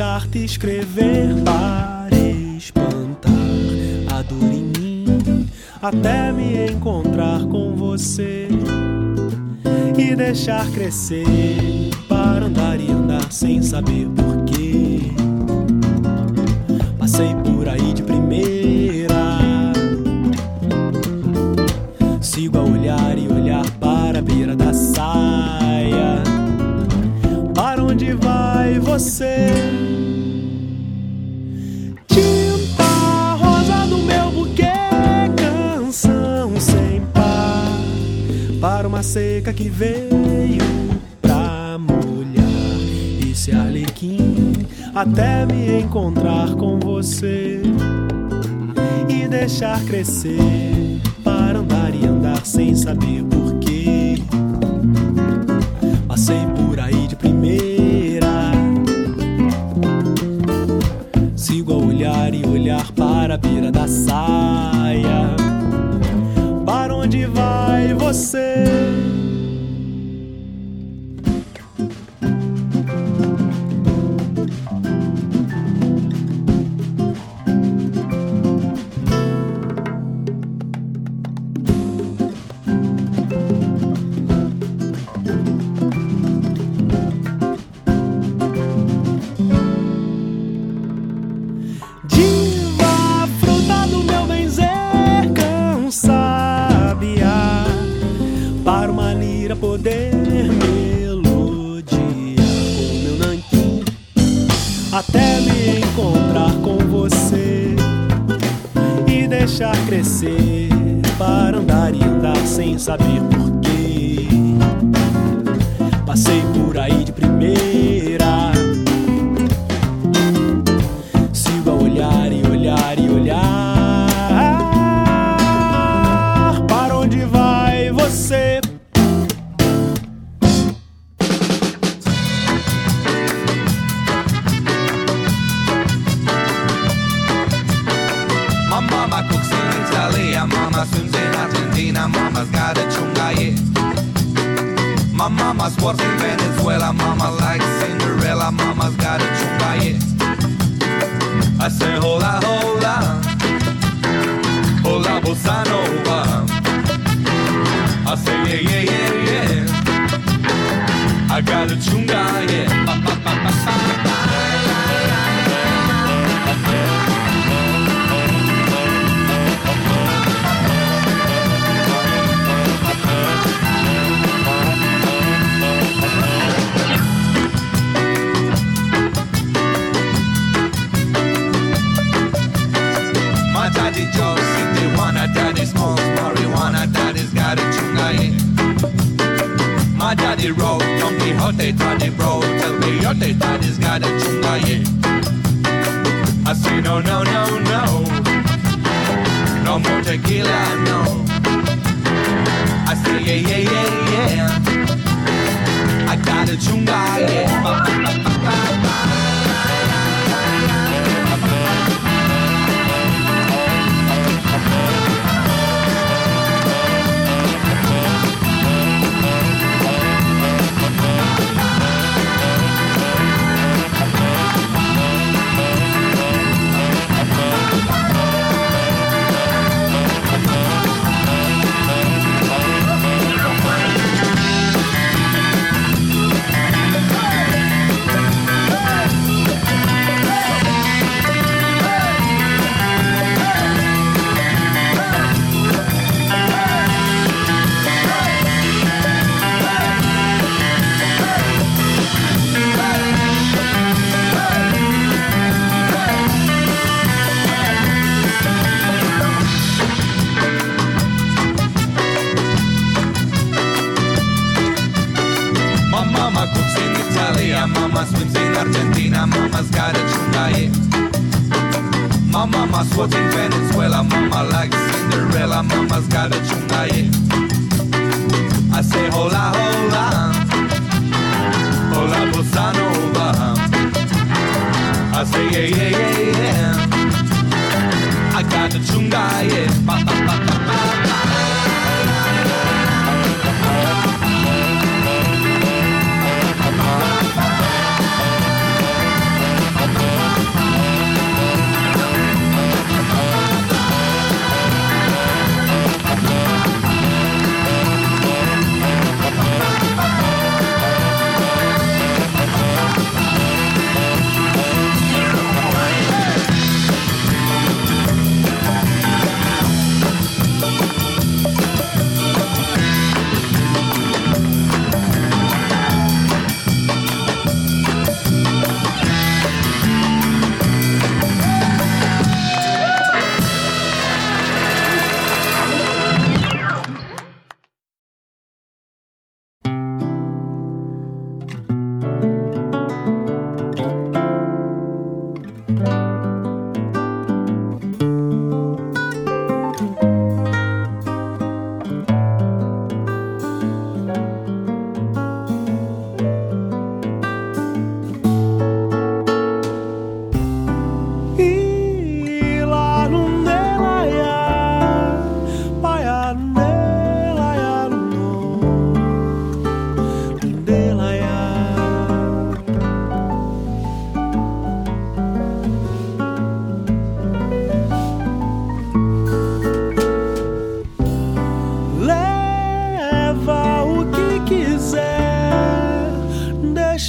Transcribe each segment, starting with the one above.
carta escrever para espantar a dor em mim, até me encontrar com você e deixar crescer para andar e andar sem saber porquê. Você? Tinta rosa do meu buquê, canção sem par para uma seca que veio pra molhar esse arlequim até me encontrar com você e deixar crescer para andar e andar sem saber porquê. Poder melodiar com meu nanquim, até me encontrar com você e deixar crescer para andar e andar sem saber porquê. Bossa nova. I say yeah, yeah, yeah, yeah. I got a chunga, yeah. Ba, ba, ba, daddy rode Don Quixote, daddy bro, tell me your daddy's got a chunga, yeah. I say no, no, no, no, no more tequila, no. I say yeah, yeah, yeah, yeah. I got a chunga, yeah. Yeah, yeah, yeah. I got a chunga, yeah. Ba, ba, ba, ba, ba, ba.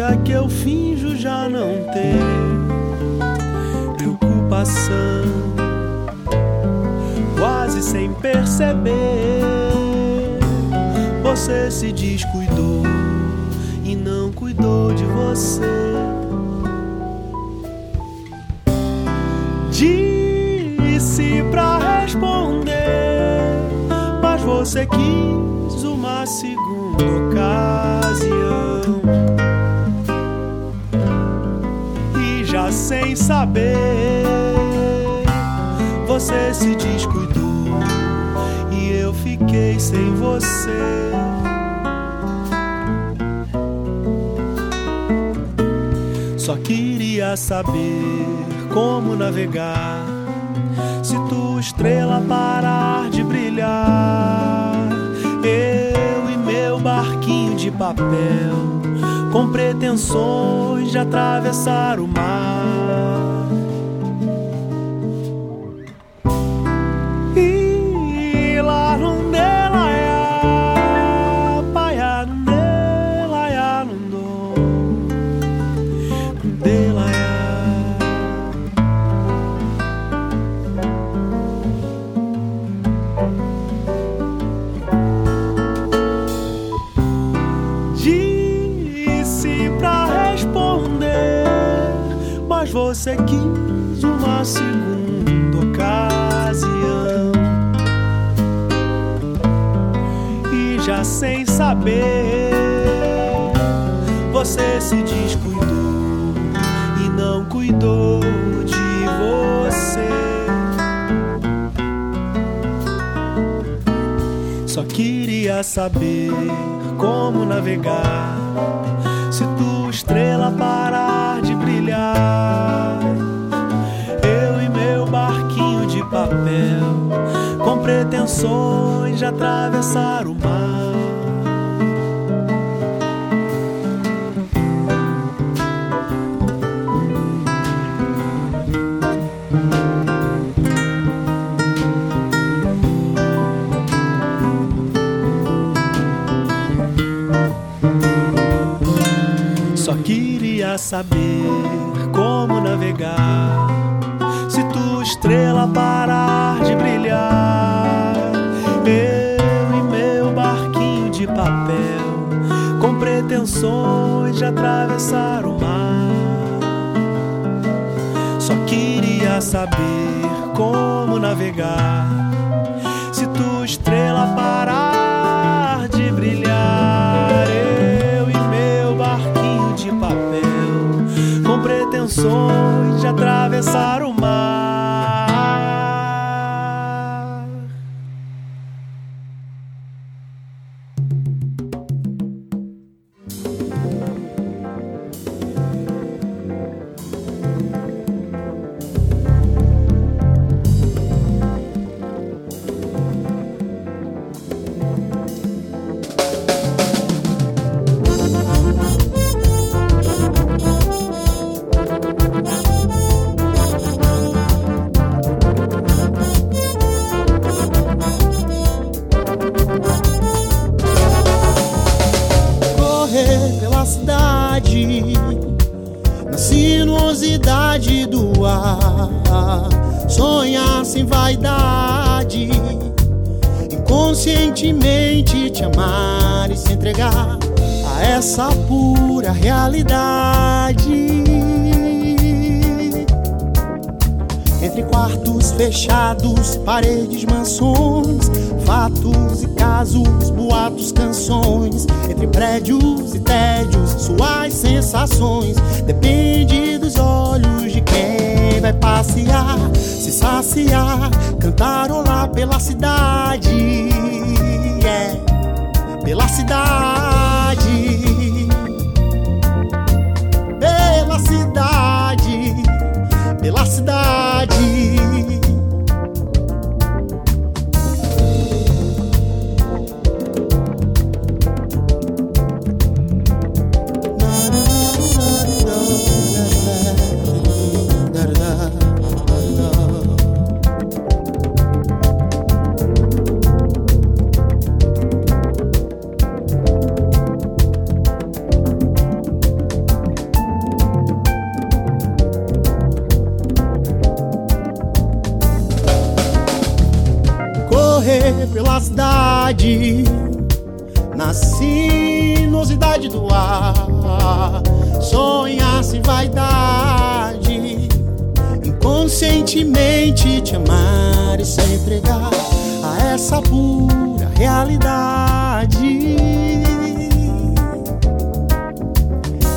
Acha que eu finjo já não ter preocupação? Quase sem perceber, você se descuidou e não cuidou de você. Disse pra responder, mas você quis uma segunda ocasião. Saber, você se descuidou e eu fiquei sem você. Só queria saber como navegar se tua estrela parar de brilhar. Eu e meu barquinho de papel, com pretensões de atravessar o mar. Quis uma segunda ocasião. E já sem saber, você se descuidou e não cuidou de você. Só queria saber como navegar se tua estrela parar de brilhar. Papel, com pretensões de atravessar o mar. Só queria saber como navegar estrela parar de brilhar. Eu e meu barquinho de papel, com pretensões de atravessar o mar. Só queria saber como navegar se tua estrela parar de brilhar. Eu e meu barquinho de papel, com pretensões de atravessar o mar. Pela cidade na sinuosidade do ar, sonhar sem vaidade, inconscientemente te amar e se entregar a essa pura realidade. Entre quartos fechados, paredes, mansões, fatos e casos, boatos, canções. Entre prédios e tédios, suas sensações. Depende dos olhos de quem vai passear, se saciar, cantarolar pela cidade. É, pela cidade. Amar e se entregar a essa pura realidade.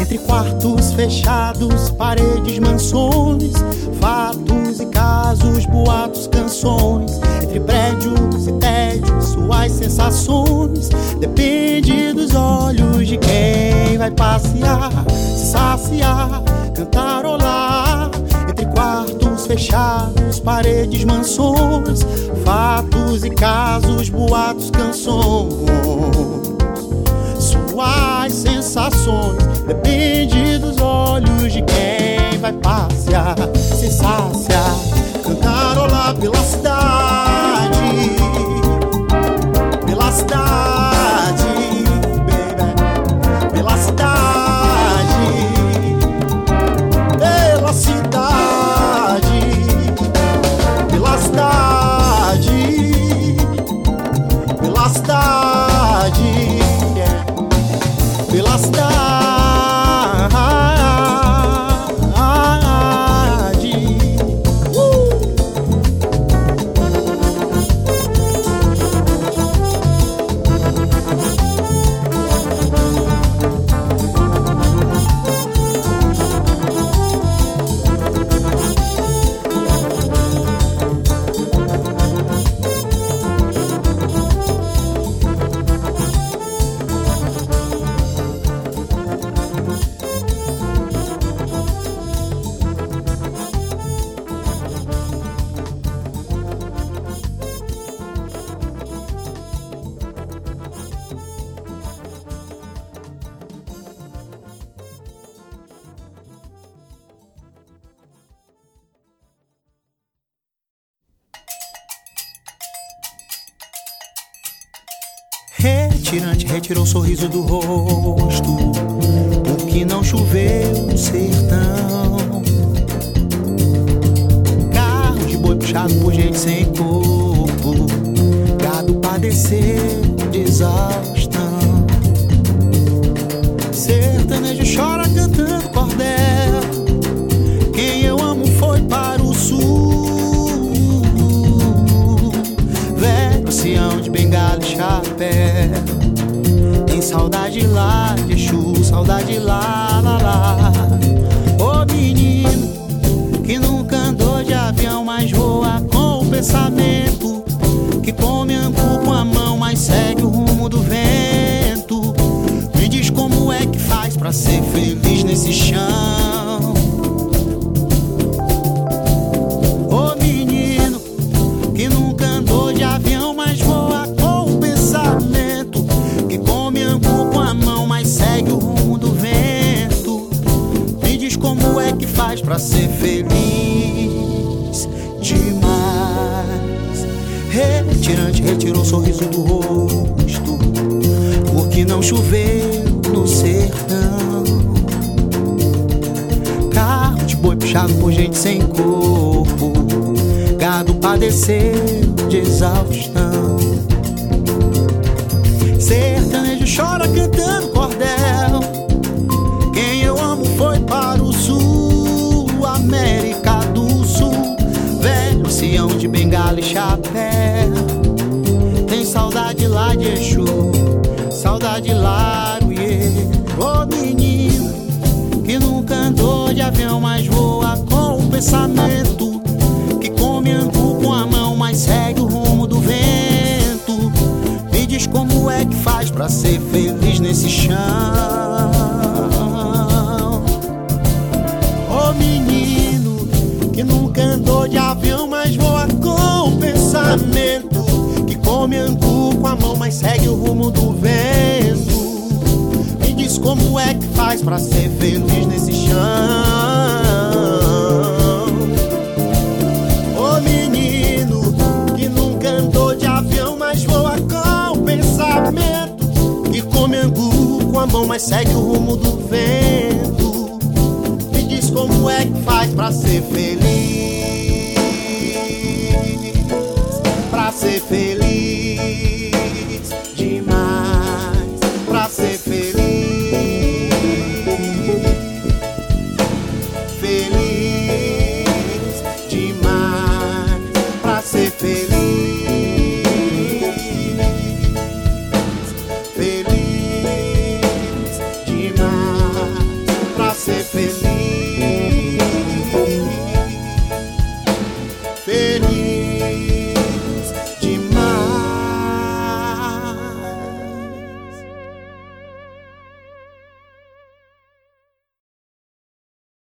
Entre quartos fechados, paredes, mansões, fatos e casos, boatos, canções. Entre prédios e tédios, suas sensações. Depende dos olhos de quem vai passear, se saciar, cantarolar. Fechados, paredes, mansões, fatos e casos, boatos, canções suas sensações. Depende dos olhos de quem vai passear, se saciar, cantarolar pela cidade, Retirou o sorriso do rosto, porque não choveu no avião, mas voa com o pensamento. Que come angu com a mão, mas segue o rumo do vento. Me diz como é que faz pra ser feliz nesse chão. Ô menino que nunca andou de avião, mas voa com o pensamento. Que come angu com a mão, mas segue o rumo do vento. Me diz como é que faz pra ser feliz Retirante retirou o sorriso do rosto, porque não choveu no sertão. Carro de boi puxado por gente sem corpo, gado padeceu de exaustão. Sertanejo chora cantando cordel. Quem eu amo foi para o sul, América do Sul. Velho Sião de bengala e chapéu. Saudade lá de Exu, saudade lá, uiê. Ô menino, que nunca andou de avião, mas voa com o pensamento. Que come angu com a mão, mas segue o rumo do vento. Me diz como é que faz pra ser feliz nesse chão. Com a mão, mas segue o rumo do vento. Me diz como é que faz pra ser feliz nesse chão. Ô menino, que nunca andou de avião, mas voa com o pensamento. Que come angu com a mão, mas segue o rumo do vento. Me diz como é que faz pra ser feliz. Pra ser feliz.